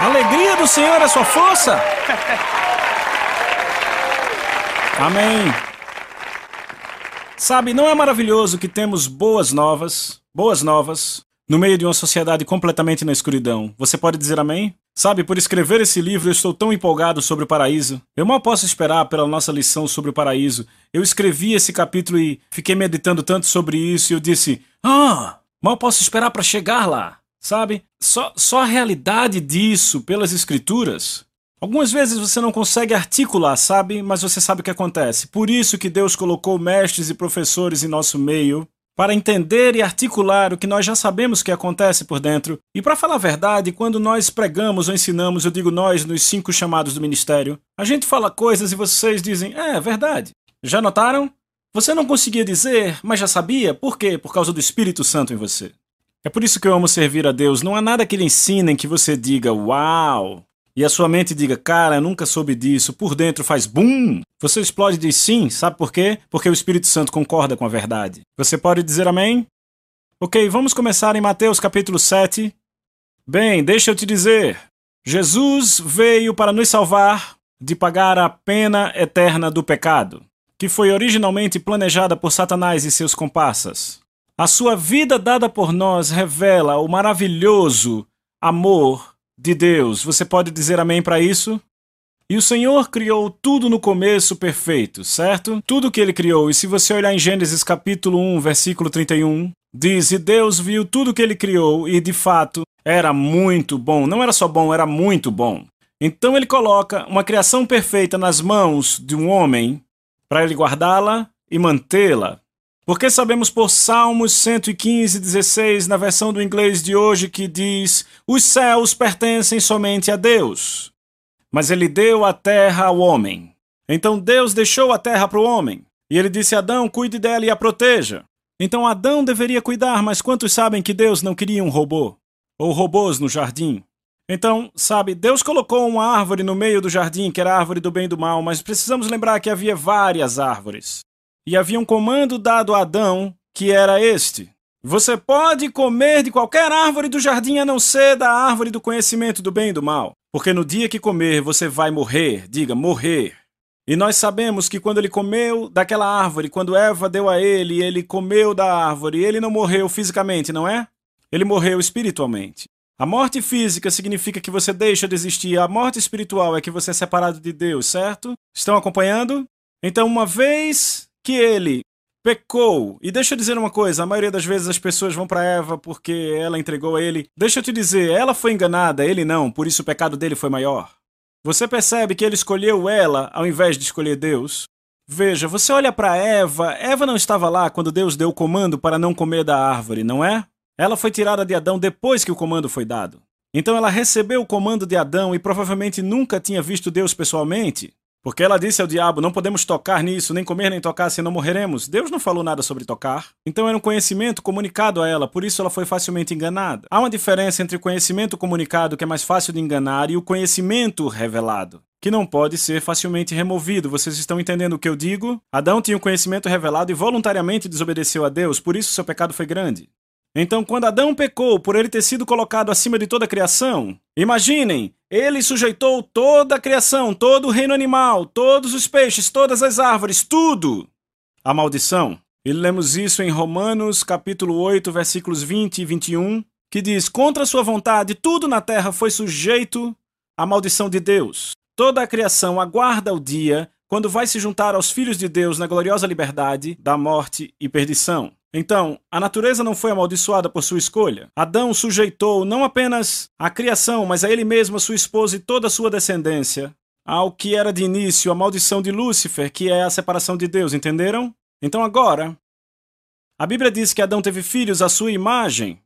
A alegria do Senhor é sua força. Amém. Sabe, não é maravilhoso que temos boas novas, boas novas, no meio de uma sociedade completamente na escuridão. Você pode dizer amém? Sabe, por escrever esse livro eu estou tão empolgado sobre o paraíso. Eu mal posso esperar pela nossa lição sobre o paraíso. Eu escrevi esse capítulo e fiquei meditando tanto sobre isso e eu disse: "Ah, mal posso esperar para chegar lá". Sabe? Só só a realidade disso pelas escrituras Algumas vezes você não consegue articular, sabe? Mas você sabe o que acontece. Por isso que Deus colocou mestres e professores em nosso meio para entender e articular o que nós já sabemos que acontece por dentro. E para falar a verdade, quando nós pregamos ou ensinamos, eu digo nós nos cinco chamados do ministério, a gente fala coisas e vocês dizem: "É, é verdade". Já notaram? Você não conseguia dizer, mas já sabia. Por quê? Por causa do Espírito Santo em você. É por isso que eu amo servir a Deus. Não há nada que lhe ensinem que você diga: "Uau, e a sua mente diga, cara, eu nunca soube disso, por dentro faz bum, você explode e diz sim, sabe por quê? Porque o Espírito Santo concorda com a verdade. Você pode dizer amém? Ok, vamos começar em Mateus capítulo 7. Bem, deixa eu te dizer. Jesus veio para nos salvar de pagar a pena eterna do pecado, que foi originalmente planejada por Satanás e seus comparsas. A sua vida dada por nós revela o maravilhoso amor de Deus. Você pode dizer amém para isso? E o Senhor criou tudo no começo perfeito, certo? Tudo que ele criou. E se você olhar em Gênesis capítulo 1, versículo 31, diz: E Deus viu tudo que ele criou e de fato era muito bom. Não era só bom, era muito bom. Então ele coloca uma criação perfeita nas mãos de um homem para ele guardá-la e mantê-la. Porque sabemos por Salmos 115, 16, na versão do inglês de hoje, que diz: Os céus pertencem somente a Deus, mas ele deu a terra ao homem. Então Deus deixou a terra para o homem. E ele disse a Adão: Cuide dela e a proteja. Então Adão deveria cuidar, mas quantos sabem que Deus não queria um robô? Ou robôs no jardim? Então, sabe, Deus colocou uma árvore no meio do jardim, que era a árvore do bem e do mal, mas precisamos lembrar que havia várias árvores. E havia um comando dado a Adão, que era este: Você pode comer de qualquer árvore do jardim a não ser da árvore do conhecimento do bem e do mal. Porque no dia que comer, você vai morrer. Diga, morrer. E nós sabemos que quando ele comeu daquela árvore, quando Eva deu a ele, ele comeu da árvore, ele não morreu fisicamente, não é? Ele morreu espiritualmente. A morte física significa que você deixa de existir, a morte espiritual é que você é separado de Deus, certo? Estão acompanhando? Então, uma vez que ele pecou. E deixa eu dizer uma coisa: a maioria das vezes as pessoas vão para Eva porque ela entregou a ele. Deixa eu te dizer, ela foi enganada, ele não, por isso o pecado dele foi maior. Você percebe que ele escolheu ela ao invés de escolher Deus? Veja, você olha para Eva, Eva não estava lá quando Deus deu o comando para não comer da árvore, não é? Ela foi tirada de Adão depois que o comando foi dado. Então ela recebeu o comando de Adão e provavelmente nunca tinha visto Deus pessoalmente. Porque ela disse ao diabo: Não podemos tocar nisso, nem comer nem tocar, senão morreremos. Deus não falou nada sobre tocar. Então era um conhecimento comunicado a ela, por isso ela foi facilmente enganada. Há uma diferença entre o conhecimento comunicado, que é mais fácil de enganar, e o conhecimento revelado que não pode ser facilmente removido. Vocês estão entendendo o que eu digo? Adão tinha o conhecimento revelado e voluntariamente desobedeceu a Deus, por isso seu pecado foi grande. Então, quando Adão pecou por ele ter sido colocado acima de toda a criação, imaginem, ele sujeitou toda a criação, todo o reino animal, todos os peixes, todas as árvores, tudo à maldição. E lemos isso em Romanos, capítulo 8, versículos 20 e 21, que diz: Contra sua vontade, tudo na terra foi sujeito à maldição de Deus. Toda a criação aguarda o dia quando vai se juntar aos filhos de Deus na gloriosa liberdade da morte e perdição. Então, a natureza não foi amaldiçoada por sua escolha. Adão sujeitou não apenas a criação, mas a ele mesmo, a sua esposa e toda a sua descendência ao que era de início a maldição de Lúcifer, que é a separação de Deus, entenderam? Então agora, a Bíblia diz que Adão teve filhos à sua imagem,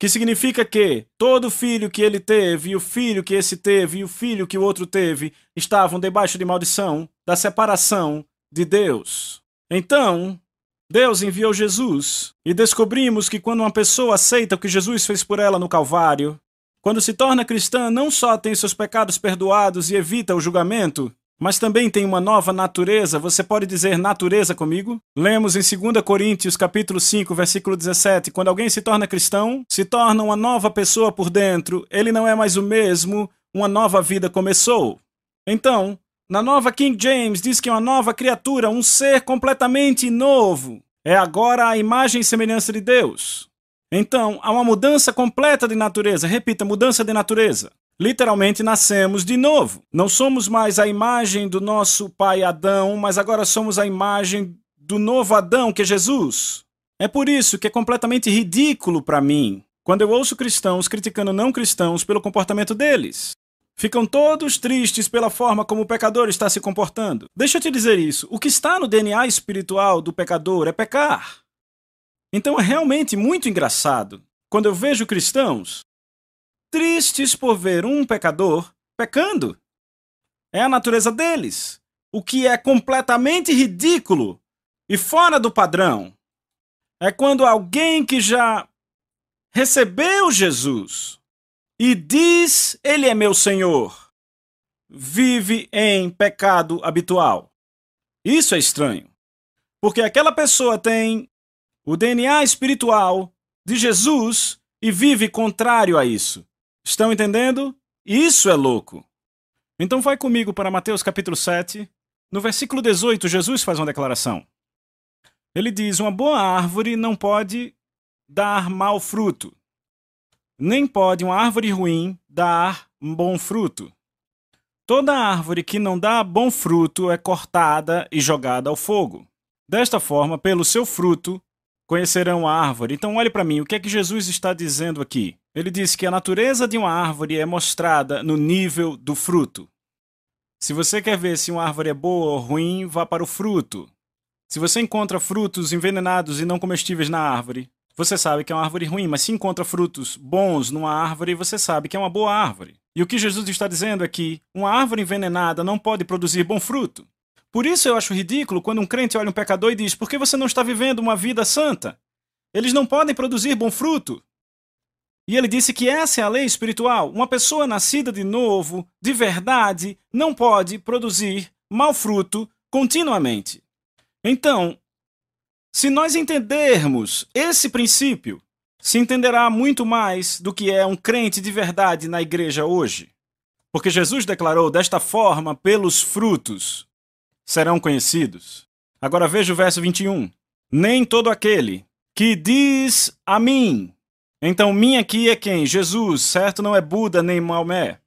que significa que todo filho que ele teve, e o filho que esse teve, e o filho que o outro teve, estavam debaixo de maldição da separação de Deus. Então, Deus enviou Jesus e descobrimos que quando uma pessoa aceita o que Jesus fez por ela no Calvário, quando se torna cristã, não só tem seus pecados perdoados e evita o julgamento, mas também tem uma nova natureza. Você pode dizer natureza comigo? Lemos em 2 Coríntios, capítulo 5, versículo 17, quando alguém se torna cristão, se torna uma nova pessoa por dentro, ele não é mais o mesmo, uma nova vida começou. Então, na nova King James diz que é uma nova criatura, um ser completamente novo. É agora a imagem e semelhança de Deus. Então, há uma mudança completa de natureza. Repita, mudança de natureza. Literalmente nascemos de novo. Não somos mais a imagem do nosso pai Adão, mas agora somos a imagem do novo Adão, que é Jesus. É por isso que é completamente ridículo para mim quando eu ouço cristãos criticando não cristãos pelo comportamento deles. Ficam todos tristes pela forma como o pecador está se comportando. Deixa eu te dizer isso: o que está no DNA espiritual do pecador é pecar. Então é realmente muito engraçado quando eu vejo cristãos tristes por ver um pecador pecando. É a natureza deles, o que é completamente ridículo e fora do padrão. É quando alguém que já recebeu Jesus e diz: Ele é meu Senhor, vive em pecado habitual. Isso é estranho, porque aquela pessoa tem o DNA espiritual de Jesus e vive contrário a isso. Estão entendendo? Isso é louco. Então vai comigo para Mateus capítulo 7. No versículo 18, Jesus faz uma declaração. Ele diz: Uma boa árvore não pode dar mau fruto, nem pode uma árvore ruim dar bom fruto. Toda árvore que não dá bom fruto é cortada e jogada ao fogo. Desta forma, pelo seu fruto, conhecerão a árvore. Então, olhe para mim, o que é que Jesus está dizendo aqui? Ele diz que a natureza de uma árvore é mostrada no nível do fruto. Se você quer ver se uma árvore é boa ou ruim, vá para o fruto. Se você encontra frutos envenenados e não comestíveis na árvore, você sabe que é uma árvore ruim, mas se encontra frutos bons numa árvore, você sabe que é uma boa árvore. E o que Jesus está dizendo é que uma árvore envenenada não pode produzir bom fruto. Por isso eu acho ridículo quando um crente olha um pecador e diz: Por que você não está vivendo uma vida santa? Eles não podem produzir bom fruto. E ele disse que essa é a lei espiritual. Uma pessoa nascida de novo, de verdade, não pode produzir mau fruto continuamente. Então, se nós entendermos esse princípio, se entenderá muito mais do que é um crente de verdade na igreja hoje. Porque Jesus declarou desta forma: pelos frutos serão conhecidos. Agora veja o verso 21. Nem todo aquele que diz a mim, então, minha aqui é quem? Jesus, certo? Não é Buda nem Maomé.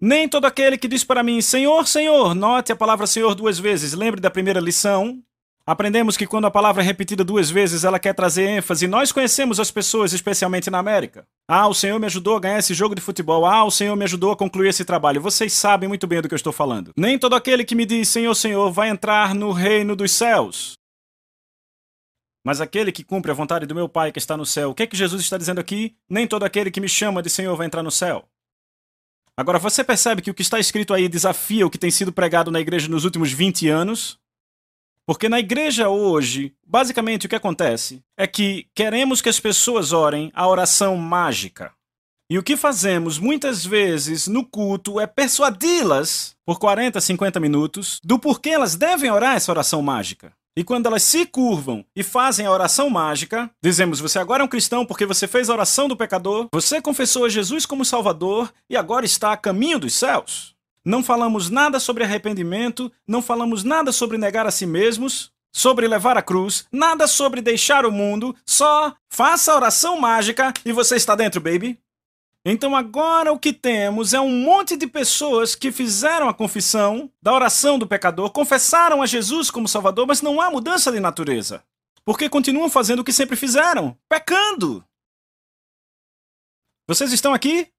Nem todo aquele que diz para mim, Senhor, Senhor, note a palavra Senhor duas vezes. Lembre da primeira lição. Aprendemos que quando a palavra é repetida duas vezes, ela quer trazer ênfase. Nós conhecemos as pessoas, especialmente na América. Ah, o Senhor me ajudou a ganhar esse jogo de futebol. Ah, o Senhor me ajudou a concluir esse trabalho. Vocês sabem muito bem do que eu estou falando. Nem todo aquele que me diz Senhor, Senhor vai entrar no reino dos céus. Mas aquele que cumpre a vontade do meu Pai que está no céu, o que é que Jesus está dizendo aqui? Nem todo aquele que me chama de Senhor vai entrar no céu. Agora, você percebe que o que está escrito aí desafia o que tem sido pregado na igreja nos últimos 20 anos? Porque na igreja hoje, basicamente o que acontece é que queremos que as pessoas orem a oração mágica. E o que fazemos muitas vezes no culto é persuadi-las por 40, 50 minutos do porquê elas devem orar essa oração mágica. E quando elas se curvam e fazem a oração mágica, dizemos: Você agora é um cristão porque você fez a oração do pecador, você confessou a Jesus como Salvador e agora está a caminho dos céus. Não falamos nada sobre arrependimento, não falamos nada sobre negar a si mesmos, sobre levar a cruz, nada sobre deixar o mundo, só faça a oração mágica e você está dentro, baby. Então agora o que temos é um monte de pessoas que fizeram a confissão da oração do pecador, confessaram a Jesus como Salvador, mas não há mudança de natureza. Porque continuam fazendo o que sempre fizeram, pecando. Vocês estão aqui?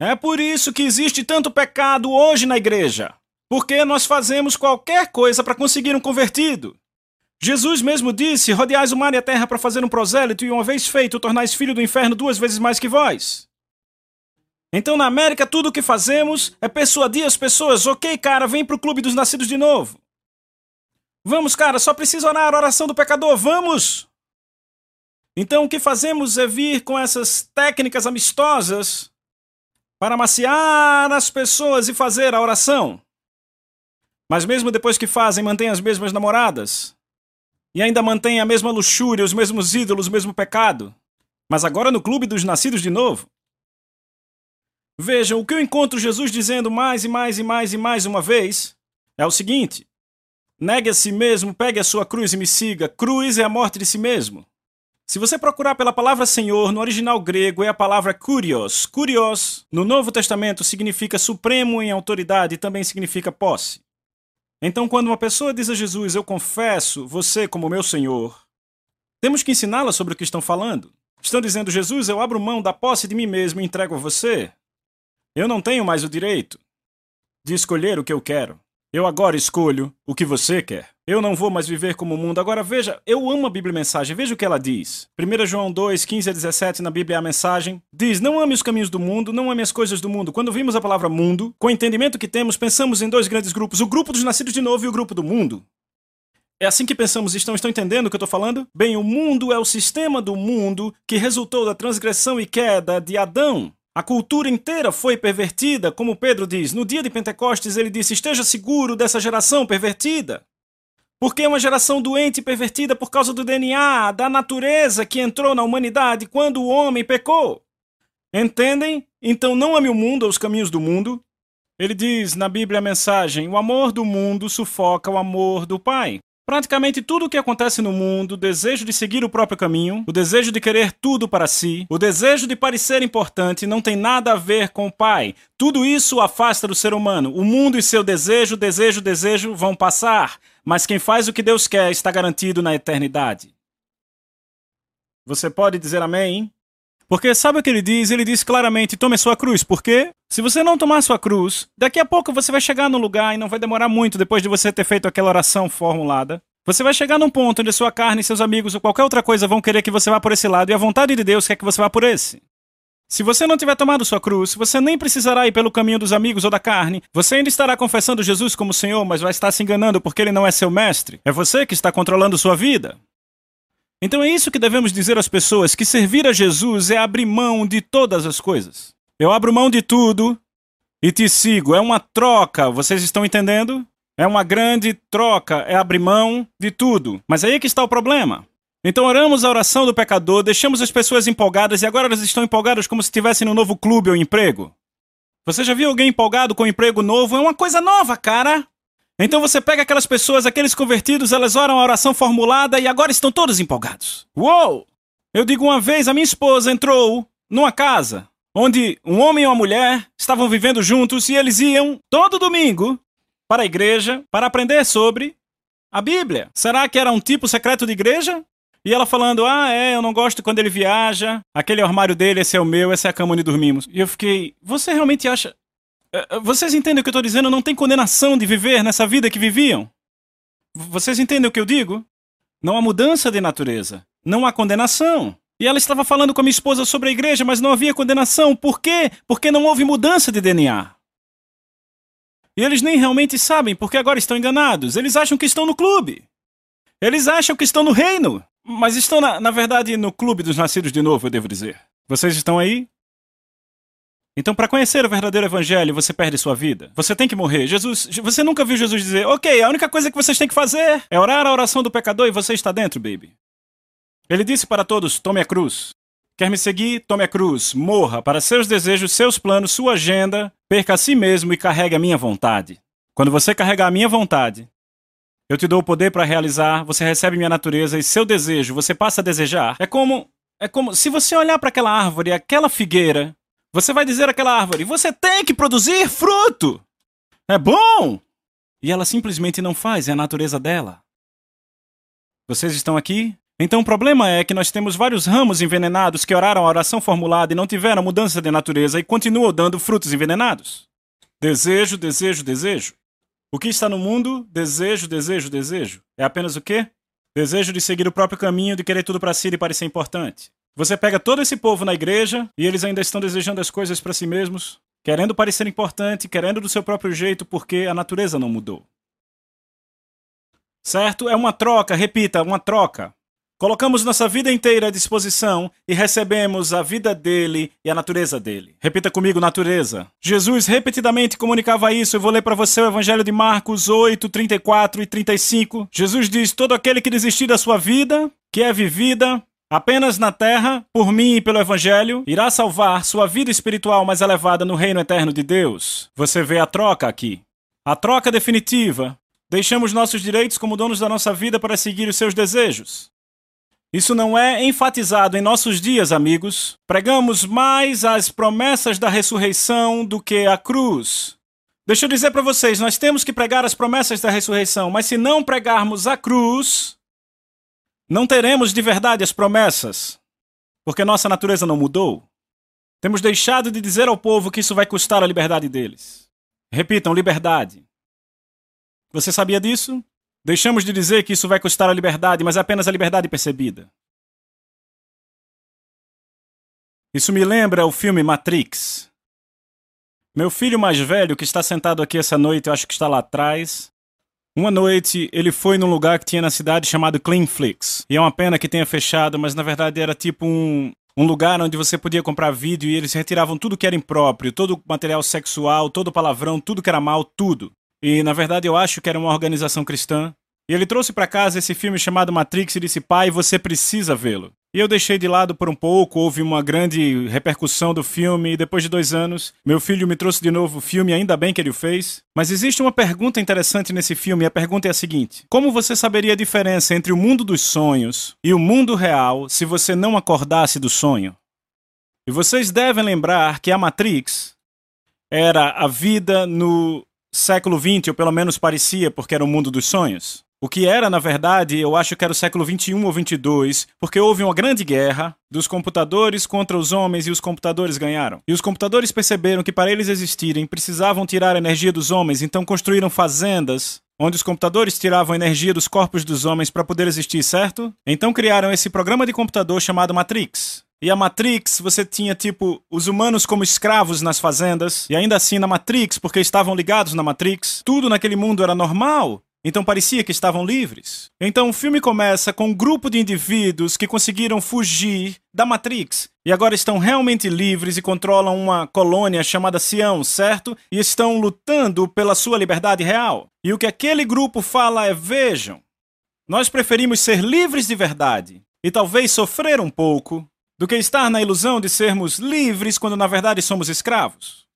É por isso que existe tanto pecado hoje na igreja. Porque nós fazemos qualquer coisa para conseguir um convertido. Jesus mesmo disse: Rodeais o mar e a terra para fazer um prosélito, e uma vez feito, tornais filho do inferno duas vezes mais que vós. Então, na América, tudo o que fazemos é persuadir as pessoas: ok, cara, vem pro clube dos nascidos de novo. Vamos, cara, só precisa orar a oração do pecador, vamos! Então, o que fazemos é vir com essas técnicas amistosas para maciar as pessoas e fazer a oração. Mas mesmo depois que fazem, mantêm as mesmas namoradas. E ainda mantêm a mesma luxúria, os mesmos ídolos, o mesmo pecado. Mas agora no clube dos nascidos de novo. Vejam, o que eu encontro Jesus dizendo mais e mais e mais e mais uma vez é o seguinte: negue a si mesmo, pegue a sua cruz e me siga. Cruz é a morte de si mesmo. Se você procurar pela palavra Senhor, no original grego é a palavra kurios. Kurios, no Novo Testamento, significa supremo em autoridade e também significa posse. Então, quando uma pessoa diz a Jesus, Eu confesso você como meu Senhor, temos que ensiná-la sobre o que estão falando. Estão dizendo, Jesus, eu abro mão da posse de mim mesmo e entrego a você. Eu não tenho mais o direito de escolher o que eu quero. Eu agora escolho o que você quer. Eu não vou mais viver como o mundo. Agora veja, eu amo a Bíblia Mensagem. Veja o que ela diz. 1 João 2, 15 a 17, na Bíblia a mensagem, diz: Não ame os caminhos do mundo, não ame as coisas do mundo. Quando vimos a palavra mundo, com o entendimento que temos, pensamos em dois grandes grupos: o grupo dos nascidos de novo e o grupo do mundo. É assim que pensamos, estão, estão entendendo o que eu estou falando? Bem, o mundo é o sistema do mundo que resultou da transgressão e queda de Adão. A cultura inteira foi pervertida, como Pedro diz. No dia de Pentecostes, ele disse: Esteja seguro dessa geração pervertida. Porque é uma geração doente e pervertida por causa do DNA, da natureza que entrou na humanidade quando o homem pecou. Entendem? Então não ame o mundo ou os caminhos do mundo. Ele diz na Bíblia a mensagem: o amor do mundo sufoca o amor do Pai. Praticamente tudo o que acontece no mundo, o desejo de seguir o próprio caminho, o desejo de querer tudo para si, o desejo de parecer importante, não tem nada a ver com o Pai. Tudo isso afasta do ser humano. O mundo e seu desejo, desejo, desejo vão passar, mas quem faz o que Deus quer está garantido na eternidade. Você pode dizer amém? Porque sabe o que ele diz? Ele diz claramente: tome sua cruz. Porque se você não tomar sua cruz, daqui a pouco você vai chegar no lugar e não vai demorar muito depois de você ter feito aquela oração formulada. Você vai chegar num ponto onde sua carne, seus amigos ou qualquer outra coisa vão querer que você vá por esse lado e a vontade de Deus quer que você vá por esse. Se você não tiver tomado sua cruz, você nem precisará ir pelo caminho dos amigos ou da carne. Você ainda estará confessando Jesus como Senhor, mas vai estar se enganando porque ele não é seu mestre. É você que está controlando sua vida. Então é isso que devemos dizer às pessoas: que servir a Jesus é abrir mão de todas as coisas. Eu abro mão de tudo e te sigo. É uma troca, vocês estão entendendo? É uma grande troca, é abrir mão de tudo. Mas aí é que está o problema. Então oramos a oração do pecador, deixamos as pessoas empolgadas e agora elas estão empolgadas como se estivessem no novo clube ou emprego. Você já viu alguém empolgado com um emprego novo? É uma coisa nova, cara! Então você pega aquelas pessoas, aqueles convertidos, elas oram a oração formulada e agora estão todos empolgados. Uou! Eu digo uma vez, a minha esposa entrou numa casa onde um homem e uma mulher estavam vivendo juntos e eles iam todo domingo para a igreja para aprender sobre a Bíblia. Será que era um tipo secreto de igreja? E ela falando: Ah, é, eu não gosto quando ele viaja. Aquele armário dele, esse é o meu, essa é a cama onde dormimos. E eu fiquei: Você realmente acha. Eh, eh, vocês entendem o que eu estou dizendo? Não tem condenação de viver nessa vida que viviam? Vocês entendem o que eu digo? Não há mudança de natureza. Não há condenação. E ela estava falando com a minha esposa sobre a igreja, mas não havia condenação. Por quê? Porque não houve mudança de DNA. E eles nem realmente sabem, porque agora estão enganados. Eles acham que estão no clube. Eles acham que estão no reino. Mas estão, na, na verdade, no clube dos nascidos de novo, eu devo dizer. Vocês estão aí? Então, para conhecer o verdadeiro evangelho, você perde sua vida. Você tem que morrer. Jesus, você nunca viu Jesus dizer: "OK, a única coisa que vocês têm que fazer é orar a oração do pecador e você está dentro, baby". Ele disse para todos: "Tome a cruz. Quer me seguir? Tome a cruz. Morra para seus desejos, seus planos, sua agenda. Perca a si mesmo e carregue a minha vontade. Quando você carregar a minha vontade, eu te dou o poder para realizar, você recebe minha natureza e seu desejo, você passa a desejar. É como é como se você olhar para aquela árvore, aquela figueira, você vai dizer àquela árvore: você tem que produzir fruto! É bom! E ela simplesmente não faz, é a natureza dela. Vocês estão aqui? Então o problema é que nós temos vários ramos envenenados que oraram a oração formulada e não tiveram mudança de natureza e continuam dando frutos envenenados. Desejo, desejo, desejo. O que está no mundo? Desejo, desejo, desejo. É apenas o quê? Desejo de seguir o próprio caminho, de querer tudo para si e parecer importante. Você pega todo esse povo na igreja e eles ainda estão desejando as coisas para si mesmos, querendo parecer importante, querendo do seu próprio jeito porque a natureza não mudou. Certo? É uma troca, repita, uma troca. Colocamos nossa vida inteira à disposição e recebemos a vida dele e a natureza dele. Repita comigo, natureza. Jesus repetidamente comunicava isso. Eu vou ler para você o Evangelho de Marcos 8, 34 e 35. Jesus diz: Todo aquele que desistir da sua vida, que é vivida, Apenas na terra, por mim e pelo Evangelho, irá salvar sua vida espiritual mais elevada no reino eterno de Deus. Você vê a troca aqui. A troca definitiva. Deixamos nossos direitos como donos da nossa vida para seguir os seus desejos. Isso não é enfatizado em nossos dias, amigos. Pregamos mais as promessas da ressurreição do que a cruz. Deixa eu dizer para vocês, nós temos que pregar as promessas da ressurreição, mas se não pregarmos a cruz, não teremos de verdade as promessas, porque nossa natureza não mudou. Temos deixado de dizer ao povo que isso vai custar a liberdade deles. Repitam, liberdade. Você sabia disso? Deixamos de dizer que isso vai custar a liberdade, mas apenas a liberdade percebida. Isso me lembra o filme Matrix. Meu filho mais velho, que está sentado aqui essa noite, eu acho que está lá atrás. Uma noite ele foi num lugar que tinha na cidade chamado Cleanflix. E é uma pena que tenha fechado, mas na verdade era tipo um, um lugar onde você podia comprar vídeo e eles retiravam tudo que era impróprio, todo material sexual, todo palavrão, tudo que era mal, tudo. E na verdade eu acho que era uma organização cristã. E ele trouxe para casa esse filme chamado Matrix e disse: "Pai, você precisa vê-lo". E eu deixei de lado por um pouco, houve uma grande repercussão do filme, e depois de dois anos, meu filho me trouxe de novo o filme, ainda bem que ele o fez. Mas existe uma pergunta interessante nesse filme, e a pergunta é a seguinte: Como você saberia a diferença entre o mundo dos sonhos e o mundo real se você não acordasse do sonho? E vocês devem lembrar que a Matrix era a vida no século XX, ou pelo menos parecia, porque era o mundo dos sonhos. O que era, na verdade, eu acho que era o século XXI ou XXII, porque houve uma grande guerra dos computadores contra os homens e os computadores ganharam. E os computadores perceberam que para eles existirem precisavam tirar a energia dos homens, então construíram fazendas onde os computadores tiravam energia dos corpos dos homens para poder existir, certo? Então criaram esse programa de computador chamado Matrix. E a Matrix, você tinha tipo os humanos como escravos nas fazendas, e ainda assim na Matrix, porque estavam ligados na Matrix, tudo naquele mundo era normal. Então parecia que estavam livres. Então o filme começa com um grupo de indivíduos que conseguiram fugir da Matrix e agora estão realmente livres e controlam uma colônia chamada Sião, certo? E estão lutando pela sua liberdade real. E o que aquele grupo fala é: vejam, nós preferimos ser livres de verdade e talvez sofrer um pouco do que estar na ilusão de sermos livres quando na verdade somos escravos.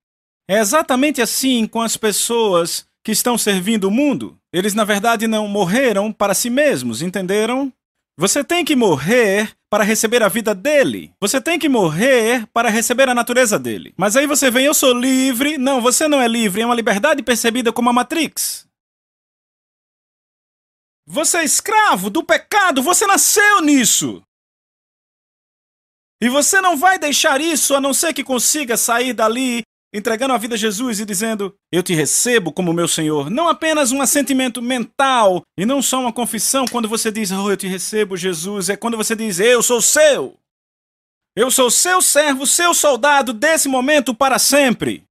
É exatamente assim com as pessoas que estão servindo o mundo. Eles na verdade não morreram para si mesmos, entenderam? Você tem que morrer para receber a vida dele. Você tem que morrer para receber a natureza dele. Mas aí você vem, eu sou livre. Não, você não é livre, é uma liberdade percebida como a Matrix. Você é escravo do pecado, você nasceu nisso. E você não vai deixar isso a não ser que consiga sair dali entregando a vida a Jesus e dizendo: Eu te recebo como meu Senhor. Não apenas um assentimento mental e não só uma confissão quando você diz: Oh, eu te recebo, Jesus. É quando você diz: Eu sou seu. Eu sou seu servo, seu soldado desse momento para sempre.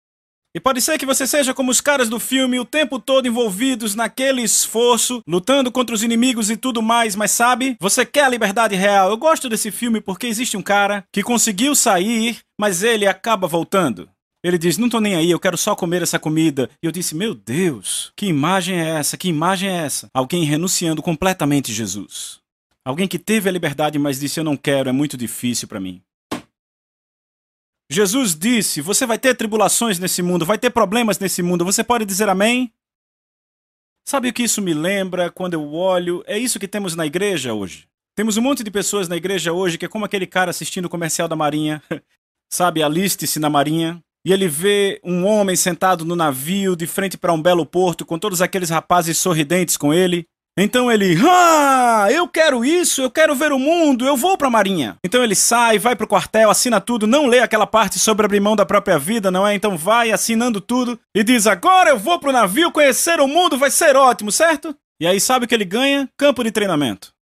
E pode ser que você seja como os caras do filme o tempo todo envolvidos naquele esforço, lutando contra os inimigos e tudo mais, mas sabe? Você quer a liberdade real. Eu gosto desse filme porque existe um cara que conseguiu sair, mas ele acaba voltando. Ele diz: Não tô nem aí, eu quero só comer essa comida. E eu disse: Meu Deus, que imagem é essa? Que imagem é essa? Alguém renunciando completamente Jesus. Alguém que teve a liberdade, mas disse: Eu não quero, é muito difícil para mim. Jesus disse: Você vai ter tribulações nesse mundo, vai ter problemas nesse mundo. Você pode dizer amém? Sabe o que isso me lembra quando eu olho? É isso que temos na igreja hoje. Temos um monte de pessoas na igreja hoje que é como aquele cara assistindo o comercial da Marinha. Sabe, aliste-se na Marinha. E ele vê um homem sentado no navio, de frente para um belo porto, com todos aqueles rapazes sorridentes com ele. Então ele, ah, eu quero isso, eu quero ver o mundo, eu vou pra marinha. Então ele sai, vai pro quartel, assina tudo, não lê aquela parte sobre abrir mão da própria vida, não é? Então vai assinando tudo e diz: agora eu vou pro navio conhecer o mundo, vai ser ótimo, certo? E aí sabe o que ele ganha? Campo de treinamento.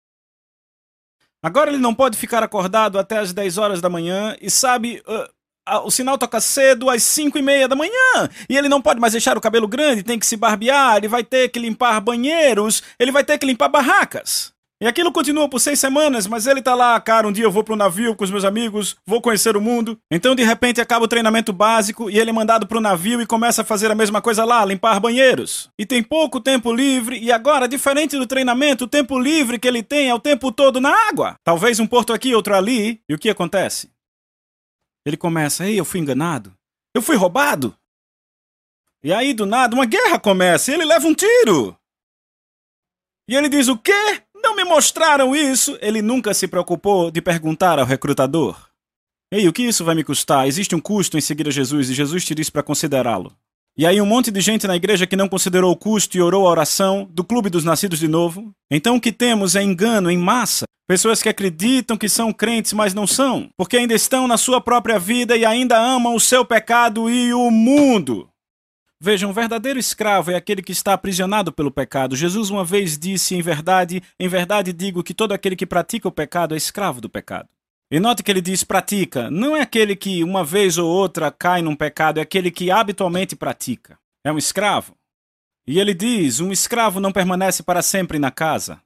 Agora ele não pode ficar acordado até as 10 horas da manhã e sabe, uh, o sinal toca cedo às 5 e meia da manhã e ele não pode mais deixar o cabelo grande, tem que se barbear, ele vai ter que limpar banheiros, ele vai ter que limpar barracas. E aquilo continua por seis semanas, mas ele tá lá, cara, um dia eu vou pro navio com os meus amigos, vou conhecer o mundo. Então, de repente, acaba o treinamento básico e ele é mandado pro navio e começa a fazer a mesma coisa lá, limpar banheiros. E tem pouco tempo livre, e agora, diferente do treinamento, o tempo livre que ele tem é o tempo todo na água. Talvez um porto aqui, outro ali. E o que acontece? Ele começa, ei, eu fui enganado. Eu fui roubado. E aí, do nada, uma guerra começa e ele leva um tiro. E ele diz: O quê? Não me mostraram isso? Ele nunca se preocupou de perguntar ao recrutador. Ei, o que isso vai me custar? Existe um custo em seguir a Jesus e Jesus te disse para considerá-lo. E aí um monte de gente na igreja que não considerou o custo e orou a oração do Clube dos Nascidos de Novo. Então o que temos é engano em massa. Pessoas que acreditam que são crentes, mas não são, porque ainda estão na sua própria vida e ainda amam o seu pecado e o mundo. Veja, um verdadeiro escravo é aquele que está aprisionado pelo pecado. Jesus uma vez disse, em verdade, em verdade digo que todo aquele que pratica o pecado é escravo do pecado. E note que ele diz pratica, não é aquele que uma vez ou outra cai num pecado, é aquele que habitualmente pratica. É um escravo. E ele diz: um escravo não permanece para sempre na casa.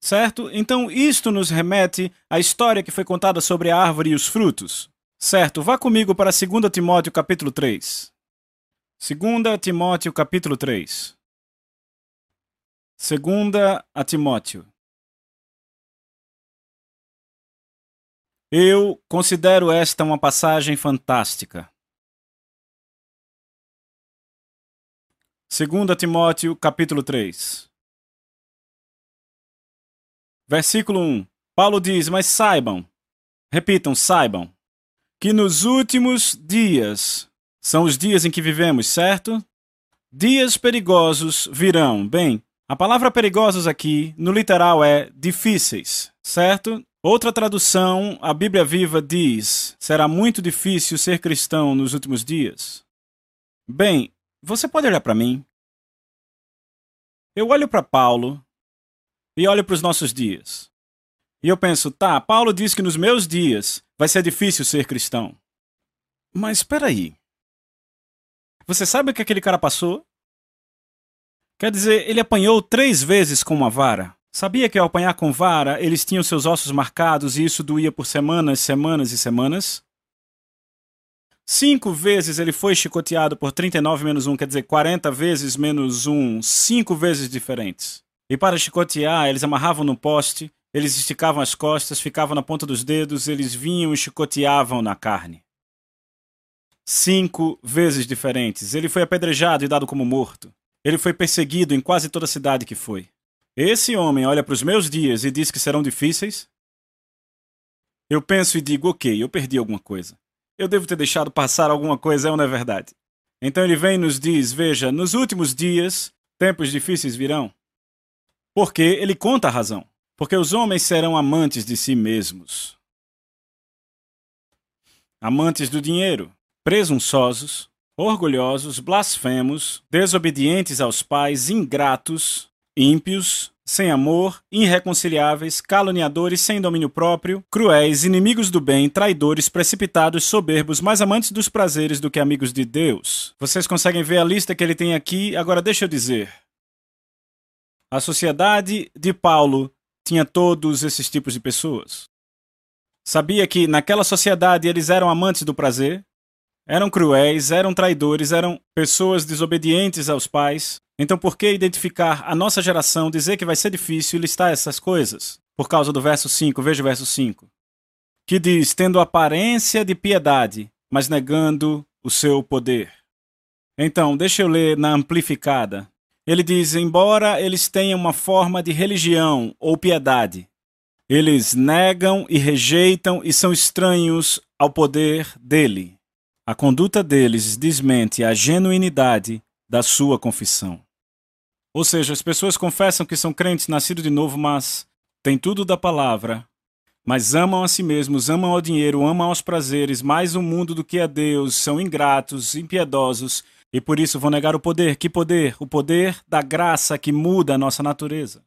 Certo? Então isto nos remete à história que foi contada sobre a árvore e os frutos. Certo? Vá comigo para 2 Timóteo capítulo 3. 2 Timóteo capítulo 3. 2 a Timóteo. Eu considero esta uma passagem fantástica. 2 Timóteo capítulo 3. Versículo 1. Paulo diz: Mas saibam, repitam, saibam, que nos últimos dias são os dias em que vivemos, certo? Dias perigosos virão. Bem, a palavra perigosos aqui, no literal, é difíceis, certo? Outra tradução, a Bíblia Viva diz: será muito difícil ser cristão nos últimos dias. Bem, você pode olhar para mim. Eu olho para Paulo e olho para os nossos dias. E eu penso, tá, Paulo diz que nos meus dias vai ser difícil ser cristão. Mas espera aí. Você sabe o que aquele cara passou? Quer dizer, ele apanhou três vezes com uma vara. Sabia que ao apanhar com vara, eles tinham seus ossos marcados e isso doía por semanas, semanas e semanas? Cinco vezes ele foi chicoteado por 39 menos 1, quer dizer, 40 vezes menos 1, cinco vezes diferentes. E para chicotear, eles amarravam no poste, eles esticavam as costas, ficavam na ponta dos dedos, eles vinham e chicoteavam na carne cinco vezes diferentes. Ele foi apedrejado e dado como morto. Ele foi perseguido em quase toda a cidade que foi. Esse homem olha para os meus dias e diz que serão difíceis? Eu penso e digo, ok, eu perdi alguma coisa. Eu devo ter deixado passar alguma coisa, é ou não é verdade? Então ele vem e nos diz: Veja, nos últimos dias, tempos difíceis virão. Porque ele conta a razão. Porque os homens serão amantes de si mesmos. Amantes do dinheiro, presunçosos, orgulhosos, blasfemos, desobedientes aos pais, ingratos, ímpios, sem amor, irreconciliáveis, caluniadores, sem domínio próprio, cruéis, inimigos do bem, traidores, precipitados, soberbos, mais amantes dos prazeres do que amigos de Deus. Vocês conseguem ver a lista que ele tem aqui? Agora deixa eu dizer. A sociedade de Paulo tinha todos esses tipos de pessoas. Sabia que naquela sociedade eles eram amantes do prazer, eram cruéis, eram traidores, eram pessoas desobedientes aos pais. Então, por que identificar a nossa geração, dizer que vai ser difícil listar essas coisas? Por causa do verso 5, veja o verso 5. Que diz: tendo aparência de piedade, mas negando o seu poder. Então, deixa eu ler na amplificada. Ele diz: embora eles tenham uma forma de religião ou piedade, eles negam e rejeitam e são estranhos ao poder dele. A conduta deles desmente a genuinidade da sua confissão. Ou seja, as pessoas confessam que são crentes nascidos de novo, mas têm tudo da palavra, mas amam a si mesmos, amam ao dinheiro, amam aos prazeres, mais o mundo do que a Deus, são ingratos, impiedosos e por isso vão negar o poder. Que poder? O poder da graça que muda a nossa natureza.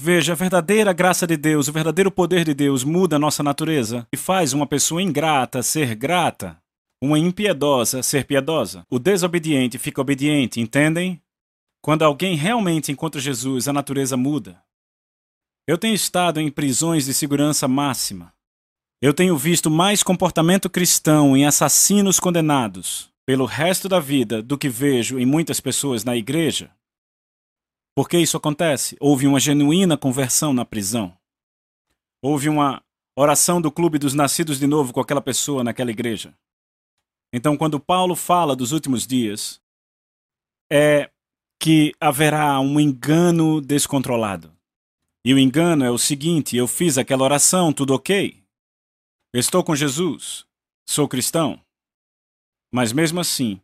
Veja, a verdadeira graça de Deus, o verdadeiro poder de Deus muda a nossa natureza e faz uma pessoa ingrata ser grata, uma impiedosa ser piedosa. O desobediente fica obediente, entendem? Quando alguém realmente encontra Jesus, a natureza muda. Eu tenho estado em prisões de segurança máxima. Eu tenho visto mais comportamento cristão em assassinos condenados pelo resto da vida do que vejo em muitas pessoas na igreja. Por que isso acontece? Houve uma genuína conversão na prisão. Houve uma oração do clube dos nascidos de novo com aquela pessoa naquela igreja. Então, quando Paulo fala dos últimos dias, é que haverá um engano descontrolado. E o engano é o seguinte: eu fiz aquela oração, tudo ok? Estou com Jesus, sou cristão. Mas mesmo assim,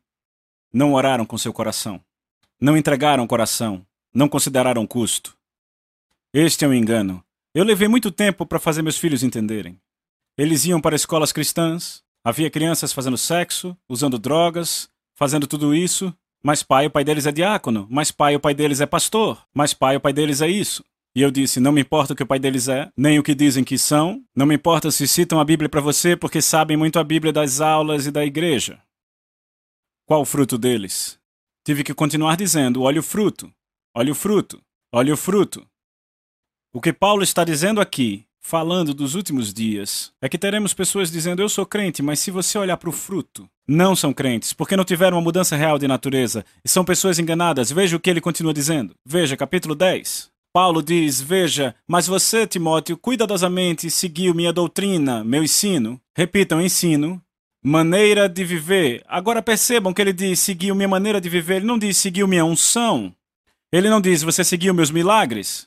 não oraram com seu coração, não entregaram o coração, não consideraram custo. Este é um engano. Eu levei muito tempo para fazer meus filhos entenderem. Eles iam para escolas cristãs, havia crianças fazendo sexo, usando drogas, fazendo tudo isso, mas pai, o pai deles é diácono, mas pai, o pai deles é pastor, mas pai, o pai deles é isso. E eu disse: Não me importa o que o pai deles é, nem o que dizem que são, não me importa se citam a Bíblia para você porque sabem muito a Bíblia das aulas e da igreja. Qual o fruto deles? Tive que continuar dizendo: Olha o fruto, olha o fruto, olha o fruto. O que Paulo está dizendo aqui, falando dos últimos dias, é que teremos pessoas dizendo: Eu sou crente, mas se você olhar para o fruto, não são crentes, porque não tiveram uma mudança real de natureza e são pessoas enganadas. Veja o que ele continua dizendo. Veja, capítulo 10. Paulo diz: Veja, mas você, Timóteo, cuidadosamente seguiu minha doutrina, meu ensino. Repitam: ensino, maneira de viver. Agora percebam que ele diz: seguiu minha maneira de viver. Ele não diz: seguiu minha unção. Ele não diz: você seguiu meus milagres.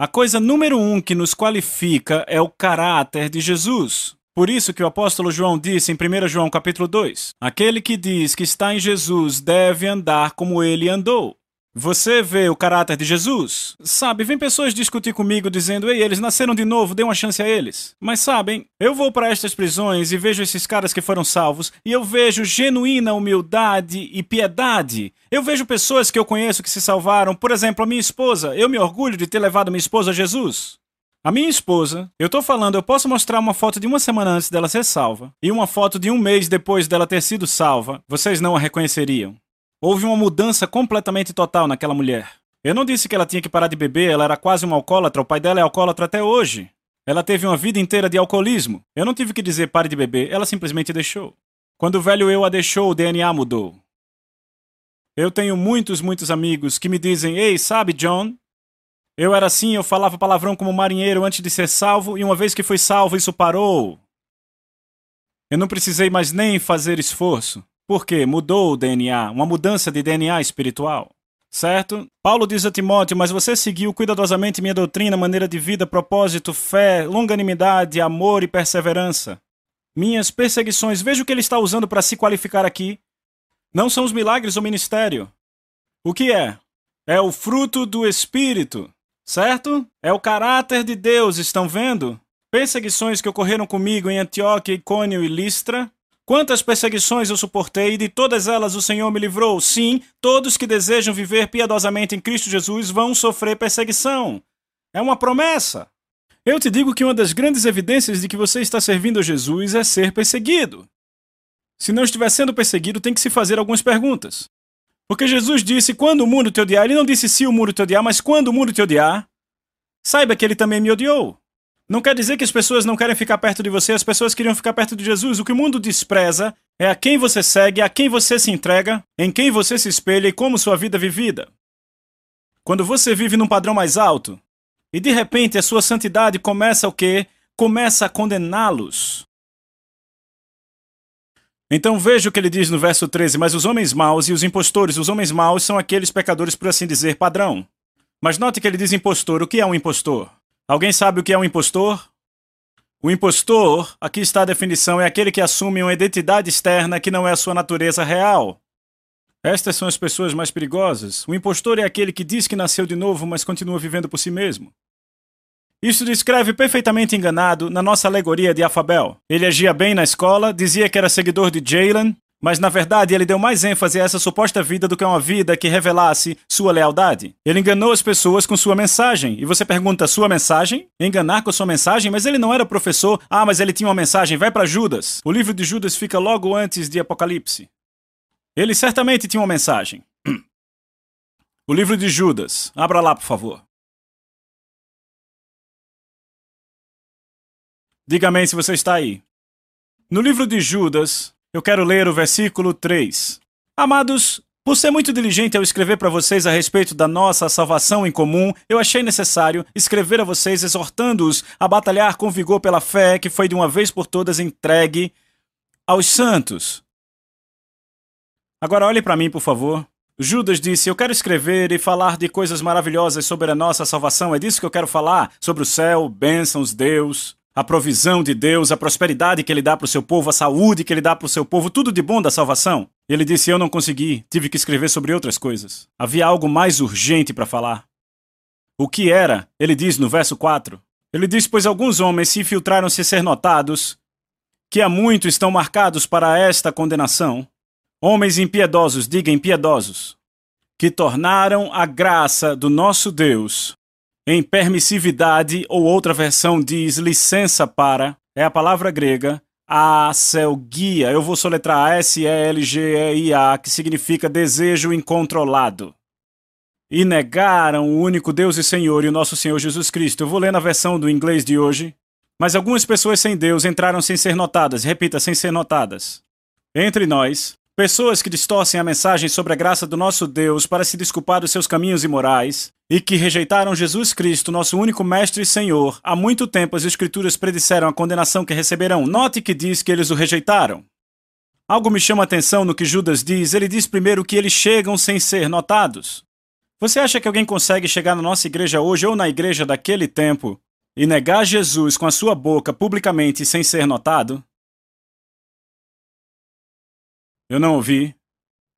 A coisa número um que nos qualifica é o caráter de Jesus. Por isso que o apóstolo João disse em 1 João capítulo 2: Aquele que diz que está em Jesus deve andar como ele andou. Você vê o caráter de Jesus? Sabe, vem pessoas discutir comigo dizendo: "Ei, eles nasceram de novo, dê uma chance a eles". Mas sabem, eu vou para estas prisões e vejo esses caras que foram salvos e eu vejo genuína humildade e piedade. Eu vejo pessoas que eu conheço que se salvaram, por exemplo, a minha esposa. Eu me orgulho de ter levado minha esposa a Jesus. A minha esposa, eu tô falando, eu posso mostrar uma foto de uma semana antes dela ser salva e uma foto de um mês depois dela ter sido salva. Vocês não a reconheceriam. Houve uma mudança completamente total naquela mulher. Eu não disse que ela tinha que parar de beber, ela era quase uma alcoólatra, o pai dela é alcoólatra até hoje. Ela teve uma vida inteira de alcoolismo. Eu não tive que dizer pare de beber, ela simplesmente deixou. Quando o velho eu a deixou, o DNA mudou. Eu tenho muitos, muitos amigos que me dizem: Ei, sabe, John? Eu era assim, eu falava palavrão como marinheiro antes de ser salvo, e uma vez que fui salvo, isso parou. Eu não precisei mais nem fazer esforço. Porque mudou o DNA, uma mudança de DNA espiritual. Certo? Paulo diz a Timóteo: Mas você seguiu cuidadosamente minha doutrina, maneira de vida, propósito, fé, longanimidade, amor e perseverança. Minhas perseguições, veja o que ele está usando para se qualificar aqui. Não são os milagres ou ministério. O que é? É o fruto do Espírito, certo? É o caráter de Deus, estão vendo? Perseguições que ocorreram comigo em Antioquia, Icônio e Listra, Quantas perseguições eu suportei e de todas elas o Senhor me livrou. Sim, todos que desejam viver piedosamente em Cristo Jesus vão sofrer perseguição. É uma promessa. Eu te digo que uma das grandes evidências de que você está servindo a Jesus é ser perseguido. Se não estiver sendo perseguido, tem que se fazer algumas perguntas. Porque Jesus disse: quando o mundo te odiar, ele não disse se o mundo te odiar, mas quando o mundo te odiar, saiba que ele também me odiou. Não quer dizer que as pessoas não querem ficar perto de você, as pessoas queriam ficar perto de Jesus. O que o mundo despreza é a quem você segue, a quem você se entrega, em quem você se espelha e como sua vida é vivida. Quando você vive num padrão mais alto e de repente a sua santidade começa o quê? Começa a condená-los. Então veja o que ele diz no verso 13: Mas os homens maus e os impostores, os homens maus são aqueles pecadores, por assim dizer, padrão. Mas note que ele diz impostor. O que é um impostor? Alguém sabe o que é um impostor? O impostor, aqui está a definição, é aquele que assume uma identidade externa que não é a sua natureza real. Estas são as pessoas mais perigosas. O impostor é aquele que diz que nasceu de novo, mas continua vivendo por si mesmo. Isso descreve perfeitamente enganado na nossa alegoria de Afabel. Ele agia bem na escola, dizia que era seguidor de Jalen, mas na verdade ele deu mais ênfase a essa suposta vida do que a uma vida que revelasse sua lealdade. Ele enganou as pessoas com sua mensagem. E você pergunta: sua mensagem? Enganar com sua mensagem? Mas ele não era professor. Ah, mas ele tinha uma mensagem. Vai para Judas. O livro de Judas fica logo antes de Apocalipse. Ele certamente tinha uma mensagem. O livro de Judas. Abra lá, por favor. Diga amém se você está aí. No livro de Judas, eu quero ler o versículo 3. Amados, por ser muito diligente ao escrever para vocês a respeito da nossa salvação em comum, eu achei necessário escrever a vocês exortando-os a batalhar com vigor pela fé que foi de uma vez por todas entregue aos santos. Agora olhe para mim, por favor. Judas disse: Eu quero escrever e falar de coisas maravilhosas sobre a nossa salvação. É disso que eu quero falar: sobre o céu, bênçãos, Deus, a provisão de Deus, a prosperidade que Ele dá para o seu povo, a saúde que Ele dá para o seu povo, tudo de bom da salvação. Ele disse: Eu não consegui, tive que escrever sobre outras coisas. Havia algo mais urgente para falar. O que era? Ele diz no verso 4. Ele diz: Pois alguns homens se infiltraram sem ser notados, que há muito estão marcados para esta condenação. Homens impiedosos, diga impiedosos, que tornaram a graça do nosso Deus em permissividade, ou outra versão diz licença para, é a palavra grega, aselgia. Eu vou soletrar S-E-L-G-E-I-A, que significa desejo incontrolado. E negaram o único Deus e Senhor e o nosso Senhor Jesus Cristo. Eu vou ler na versão do inglês de hoje. Mas algumas pessoas sem Deus entraram sem ser notadas. Repita, sem ser notadas. Entre nós, Pessoas que distorcem a mensagem sobre a graça do nosso Deus para se desculpar dos seus caminhos imorais e que rejeitaram Jesus Cristo, nosso único Mestre e Senhor. Há muito tempo as Escrituras predisseram a condenação que receberão. Note que diz que eles o rejeitaram. Algo me chama a atenção no que Judas diz. Ele diz primeiro que eles chegam sem ser notados. Você acha que alguém consegue chegar na nossa igreja hoje ou na igreja daquele tempo e negar Jesus com a sua boca publicamente sem ser notado? Eu não ouvi.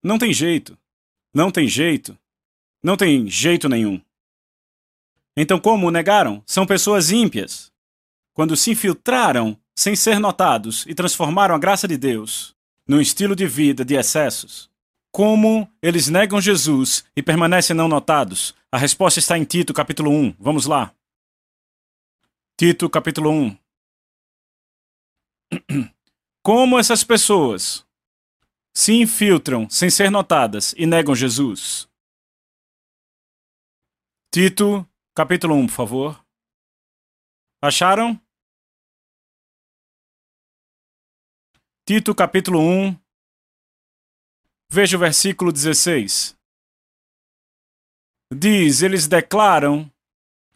Não tem jeito. Não tem jeito. Não tem jeito nenhum. Então, como negaram? São pessoas ímpias. Quando se infiltraram sem ser notados e transformaram a graça de Deus num estilo de vida de excessos. Como eles negam Jesus e permanecem não notados? A resposta está em Tito, capítulo 1. Vamos lá. Tito, capítulo 1. Como essas pessoas se infiltram sem ser notadas e negam Jesus. Tito, capítulo 1, por favor. Acharam? Tito, capítulo 1. Veja o versículo 16. Diz: Eles declaram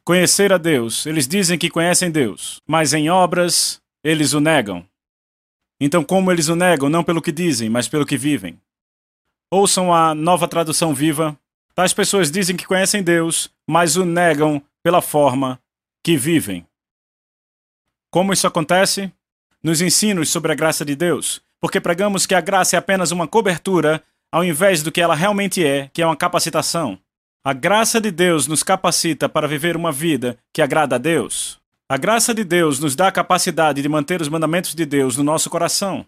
conhecer a Deus, eles dizem que conhecem Deus, mas em obras eles o negam. Então, como eles o negam, não pelo que dizem, mas pelo que vivem? Ouçam a nova tradução viva. Tais pessoas dizem que conhecem Deus, mas o negam pela forma que vivem. Como isso acontece? Nos ensinos sobre a graça de Deus, porque pregamos que a graça é apenas uma cobertura, ao invés do que ela realmente é, que é uma capacitação. A graça de Deus nos capacita para viver uma vida que agrada a Deus. A graça de Deus nos dá a capacidade de manter os mandamentos de Deus no nosso coração.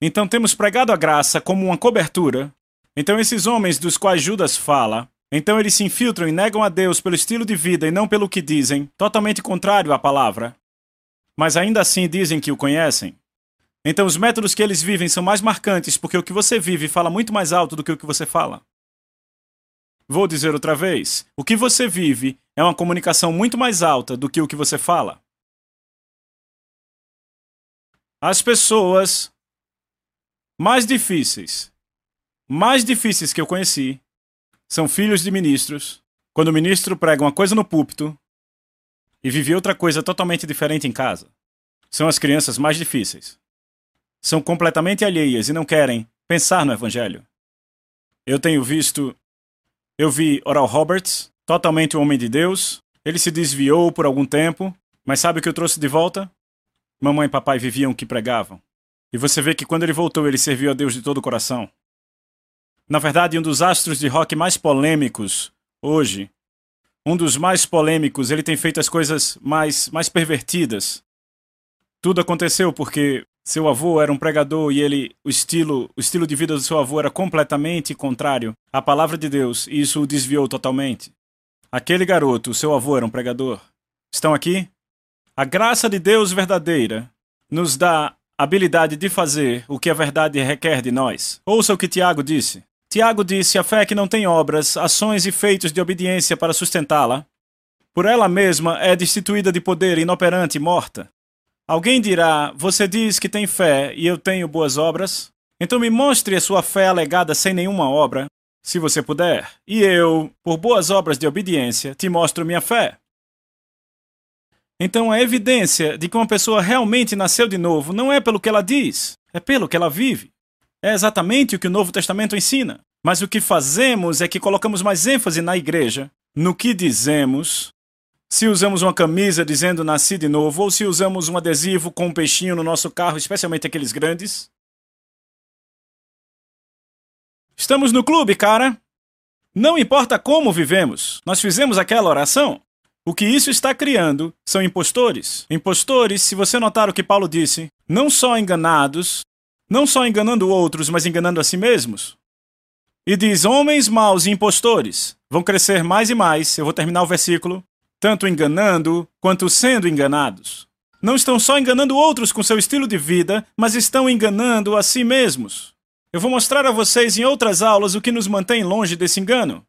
Então temos pregado a graça como uma cobertura. Então esses homens dos quais Judas fala, então eles se infiltram e negam a Deus pelo estilo de vida e não pelo que dizem, totalmente contrário à palavra. Mas ainda assim dizem que o conhecem. Então os métodos que eles vivem são mais marcantes porque o que você vive fala muito mais alto do que o que você fala. Vou dizer outra vez: o que você vive é uma comunicação muito mais alta do que o que você fala. As pessoas mais difíceis, mais difíceis que eu conheci, são filhos de ministros, quando o ministro prega uma coisa no púlpito e vive outra coisa totalmente diferente em casa. São as crianças mais difíceis. São completamente alheias e não querem pensar no evangelho. Eu tenho visto. Eu vi Oral Roberts, totalmente um homem de Deus. Ele se desviou por algum tempo, mas sabe o que eu trouxe de volta? Mamãe e papai viviam o que pregavam. E você vê que quando ele voltou, ele serviu a Deus de todo o coração. Na verdade, um dos astros de rock mais polêmicos hoje, um dos mais polêmicos, ele tem feito as coisas mais, mais pervertidas. Tudo aconteceu porque seu avô era um pregador e ele o estilo, o estilo de vida do seu avô era completamente contrário à palavra de Deus, e isso o desviou totalmente. Aquele garoto, seu avô, era um pregador. Estão aqui? A graça de Deus verdadeira nos dá habilidade de fazer o que a verdade requer de nós. Ouça o que Tiago disse. Tiago disse: a fé que não tem obras, ações e feitos de obediência para sustentá-la, por ela mesma é destituída de poder, inoperante e morta. Alguém dirá: Você diz que tem fé e eu tenho boas obras? Então me mostre a sua fé alegada sem nenhuma obra, se você puder, e eu, por boas obras de obediência, te mostro minha fé. Então a evidência de que uma pessoa realmente nasceu de novo não é pelo que ela diz, é pelo que ela vive. É exatamente o que o Novo Testamento ensina. Mas o que fazemos é que colocamos mais ênfase na igreja, no que dizemos, se usamos uma camisa dizendo nasci de novo, ou se usamos um adesivo com um peixinho no nosso carro, especialmente aqueles grandes. Estamos no clube, cara. Não importa como vivemos, nós fizemos aquela oração. O que isso está criando são impostores. Impostores, se você notar o que Paulo disse, não só enganados, não só enganando outros, mas enganando a si mesmos. E diz: homens maus e impostores vão crescer mais e mais. Eu vou terminar o versículo. Tanto enganando quanto sendo enganados. Não estão só enganando outros com seu estilo de vida, mas estão enganando a si mesmos. Eu vou mostrar a vocês em outras aulas o que nos mantém longe desse engano.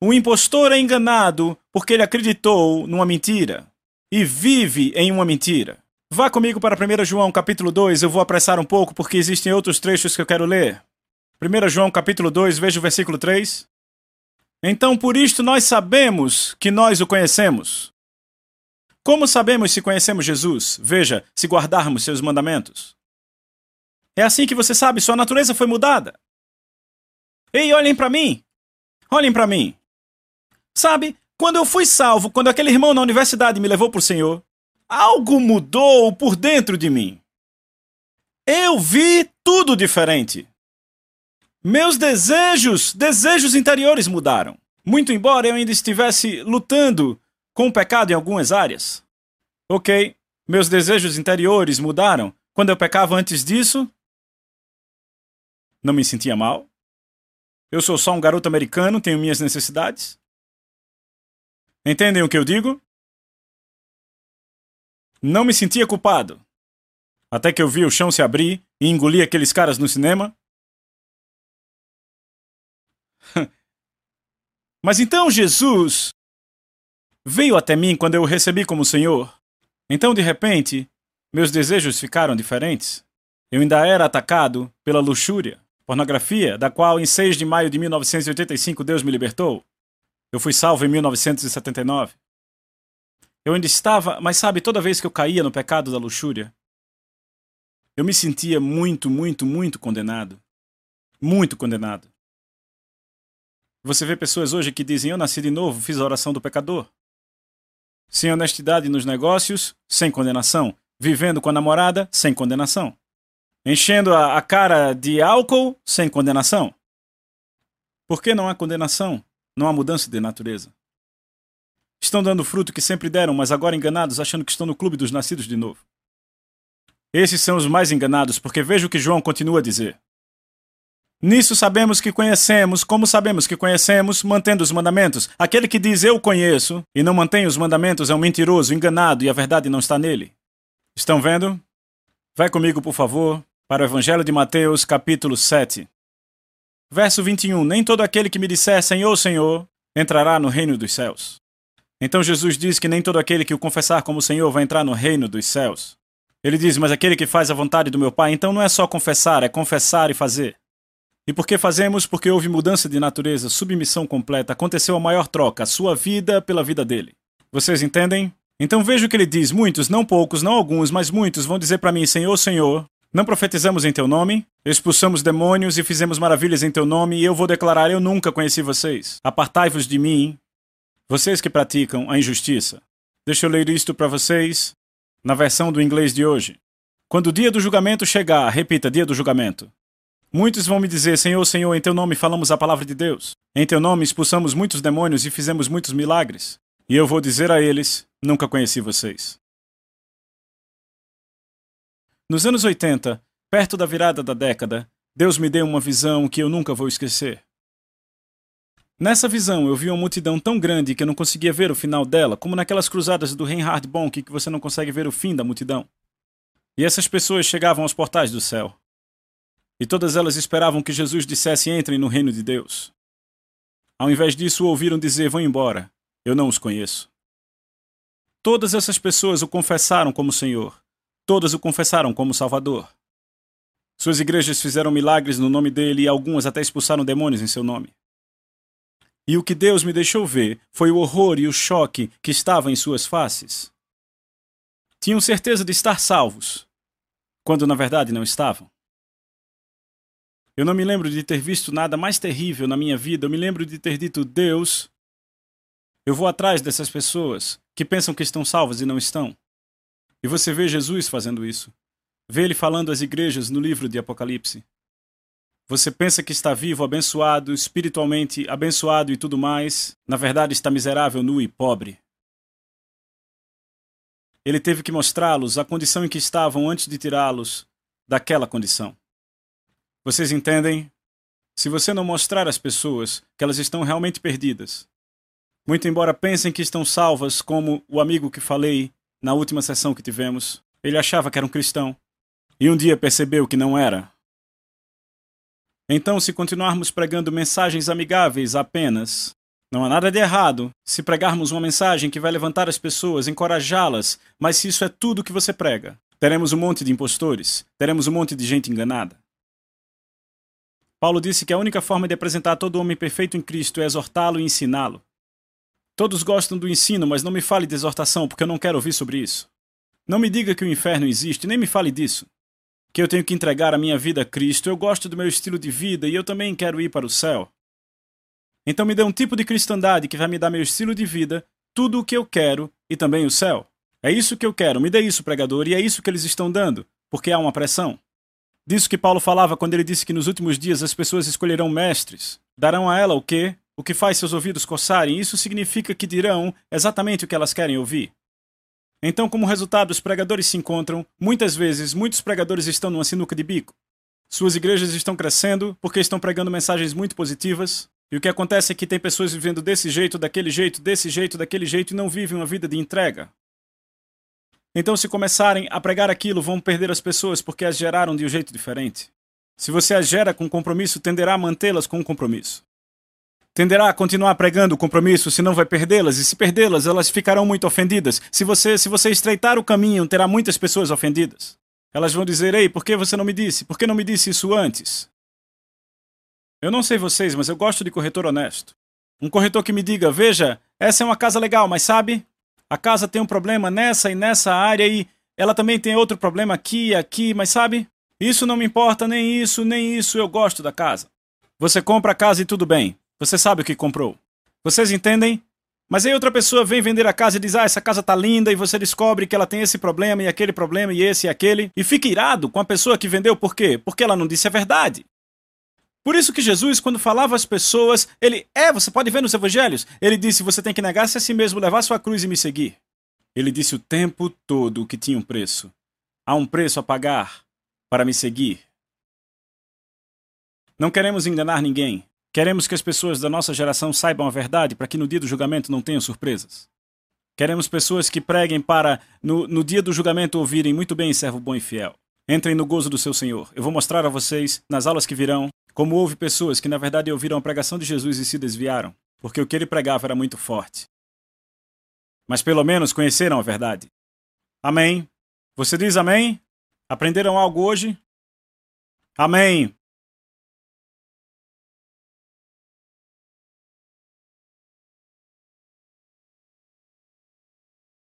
O impostor é enganado porque ele acreditou numa mentira e vive em uma mentira. Vá comigo para 1 João capítulo 2, eu vou apressar um pouco porque existem outros trechos que eu quero ler. 1 João capítulo 2, veja o versículo 3. Então por isto nós sabemos que nós o conhecemos. Como sabemos se conhecemos Jesus? Veja, se guardarmos seus mandamentos. É assim que você sabe, sua natureza foi mudada. Ei, olhem para mim! Olhem para mim! Sabe, quando eu fui salvo, quando aquele irmão na universidade me levou para o Senhor, algo mudou por dentro de mim. Eu vi tudo diferente. Meus desejos, desejos interiores mudaram. Muito embora eu ainda estivesse lutando com o pecado em algumas áreas. Ok, meus desejos interiores mudaram. Quando eu pecava antes disso, não me sentia mal. Eu sou só um garoto americano, tenho minhas necessidades. Entendem o que eu digo? Não me sentia culpado. Até que eu vi o chão se abrir e engoli aqueles caras no cinema. Mas então Jesus veio até mim quando eu o recebi como Senhor. Então, de repente, meus desejos ficaram diferentes. Eu ainda era atacado pela luxúria, pornografia, da qual em 6 de maio de 1985 Deus me libertou. Eu fui salvo em 1979. Eu ainda estava, mas sabe, toda vez que eu caía no pecado da luxúria, eu me sentia muito, muito, muito condenado. Muito condenado. Você vê pessoas hoje que dizem: Eu nasci de novo, fiz a oração do pecador. Sem honestidade nos negócios, sem condenação. Vivendo com a namorada, sem condenação. Enchendo a, a cara de álcool, sem condenação. Por que não há condenação? Não há mudança de natureza. Estão dando fruto que sempre deram, mas agora enganados, achando que estão no clube dos nascidos de novo. Esses são os mais enganados, porque veja o que João continua a dizer. Nisso sabemos que conhecemos, como sabemos que conhecemos, mantendo os mandamentos. Aquele que diz eu conheço e não mantém os mandamentos é um mentiroso, enganado e a verdade não está nele. Estão vendo? Vai comigo, por favor, para o Evangelho de Mateus, capítulo 7. Verso 21: Nem todo aquele que me disser Senhor, Senhor, entrará no reino dos céus. Então Jesus diz que nem todo aquele que o confessar como Senhor vai entrar no reino dos céus. Ele diz: Mas aquele que faz a vontade do meu Pai, então não é só confessar, é confessar e fazer. E por que fazemos? Porque houve mudança de natureza, submissão completa, aconteceu a maior troca, a sua vida pela vida dele. Vocês entendem? Então veja o que ele diz: muitos, não poucos, não alguns, mas muitos vão dizer para mim: Senhor, Senhor, não profetizamos em teu nome, expulsamos demônios e fizemos maravilhas em teu nome, e eu vou declarar: Eu nunca conheci vocês. Apartai-vos de mim, vocês que praticam a injustiça. Deixa eu ler isto para vocês na versão do inglês de hoje. Quando o dia do julgamento chegar, repita: dia do julgamento. Muitos vão me dizer: Senhor, Senhor, em teu nome falamos a palavra de Deus. Em teu nome expulsamos muitos demônios e fizemos muitos milagres. E eu vou dizer a eles: Nunca conheci vocês. Nos anos 80, perto da virada da década, Deus me deu uma visão que eu nunca vou esquecer. Nessa visão, eu vi uma multidão tão grande que eu não conseguia ver o final dela, como naquelas cruzadas do Reinhard Bonk que você não consegue ver o fim da multidão. E essas pessoas chegavam aos portais do céu. E todas elas esperavam que Jesus dissesse: Entrem no reino de Deus. Ao invés disso, ouviram dizer: Vão embora, eu não os conheço. Todas essas pessoas o confessaram como Senhor, Todas o confessaram como Salvador. Suas igrejas fizeram milagres no nome dele e algumas até expulsaram demônios em seu nome. E o que Deus me deixou ver foi o horror e o choque que estavam em suas faces. Tinham certeza de estar salvos, quando na verdade não estavam. Eu não me lembro de ter visto nada mais terrível na minha vida. Eu me lembro de ter dito: Deus, eu vou atrás dessas pessoas que pensam que estão salvas e não estão. E você vê Jesus fazendo isso. Vê ele falando às igrejas no livro de Apocalipse. Você pensa que está vivo, abençoado, espiritualmente abençoado e tudo mais. Na verdade, está miserável, nu e pobre. Ele teve que mostrá-los a condição em que estavam antes de tirá-los daquela condição. Vocês entendem? Se você não mostrar às pessoas que elas estão realmente perdidas, muito embora pensem que estão salvas, como o amigo que falei na última sessão que tivemos, ele achava que era um cristão e um dia percebeu que não era. Então, se continuarmos pregando mensagens amigáveis apenas, não há nada de errado se pregarmos uma mensagem que vai levantar as pessoas, encorajá-las, mas se isso é tudo que você prega, teremos um monte de impostores, teremos um monte de gente enganada. Paulo disse que a única forma de apresentar todo homem perfeito em Cristo é exortá-lo e ensiná-lo. Todos gostam do ensino, mas não me fale de exortação, porque eu não quero ouvir sobre isso. Não me diga que o inferno existe, nem me fale disso. Que eu tenho que entregar a minha vida a Cristo, eu gosto do meu estilo de vida e eu também quero ir para o céu. Então me dê um tipo de cristandade que vai me dar meu estilo de vida, tudo o que eu quero e também o céu. É isso que eu quero, me dê isso, pregador, e é isso que eles estão dando, porque há uma pressão. Disso que Paulo falava quando ele disse que nos últimos dias as pessoas escolherão mestres. Darão a ela o quê? O que faz seus ouvidos coçarem. Isso significa que dirão exatamente o que elas querem ouvir. Então, como resultado, os pregadores se encontram. Muitas vezes, muitos pregadores estão numa sinuca de bico. Suas igrejas estão crescendo porque estão pregando mensagens muito positivas. E o que acontece é que tem pessoas vivendo desse jeito, daquele jeito, desse jeito, daquele jeito e não vivem uma vida de entrega. Então, se começarem a pregar aquilo, vão perder as pessoas porque as geraram de um jeito diferente. Se você as gera com compromisso, tenderá a mantê-las com compromisso. Tenderá a continuar pregando o compromisso, senão vai perdê-las, e se perdê-las, elas ficarão muito ofendidas. Se você, se você estreitar o caminho, terá muitas pessoas ofendidas. Elas vão dizer: Ei, por que você não me disse? Por que não me disse isso antes? Eu não sei vocês, mas eu gosto de corretor honesto. Um corretor que me diga: Veja, essa é uma casa legal, mas sabe, a casa tem um problema nessa e nessa área e ela também tem outro problema aqui e aqui, mas sabe? Isso não me importa, nem isso, nem isso, eu gosto da casa. Você compra a casa e tudo bem. Você sabe o que comprou. Vocês entendem? Mas aí outra pessoa vem vender a casa e diz: Ah, essa casa tá linda, e você descobre que ela tem esse problema e aquele problema e esse e aquele, e fica irado com a pessoa que vendeu por quê? Porque ela não disse a verdade. Por isso que Jesus, quando falava às pessoas, ele é, você pode ver nos evangelhos, ele disse: você tem que negar-se a si mesmo, levar sua cruz e me seguir. Ele disse o tempo todo que tinha um preço. Há um preço a pagar para me seguir. Não queremos enganar ninguém. Queremos que as pessoas da nossa geração saibam a verdade para que no dia do julgamento não tenham surpresas. Queremos pessoas que preguem para, no, no dia do julgamento, ouvirem muito bem, servo bom e fiel. Entrem no gozo do seu Senhor. Eu vou mostrar a vocês, nas aulas que virão, como houve pessoas que na verdade ouviram a pregação de Jesus e se desviaram, porque o que ele pregava era muito forte. Mas pelo menos conheceram a verdade. Amém? Você diz amém? Aprenderam algo hoje? Amém.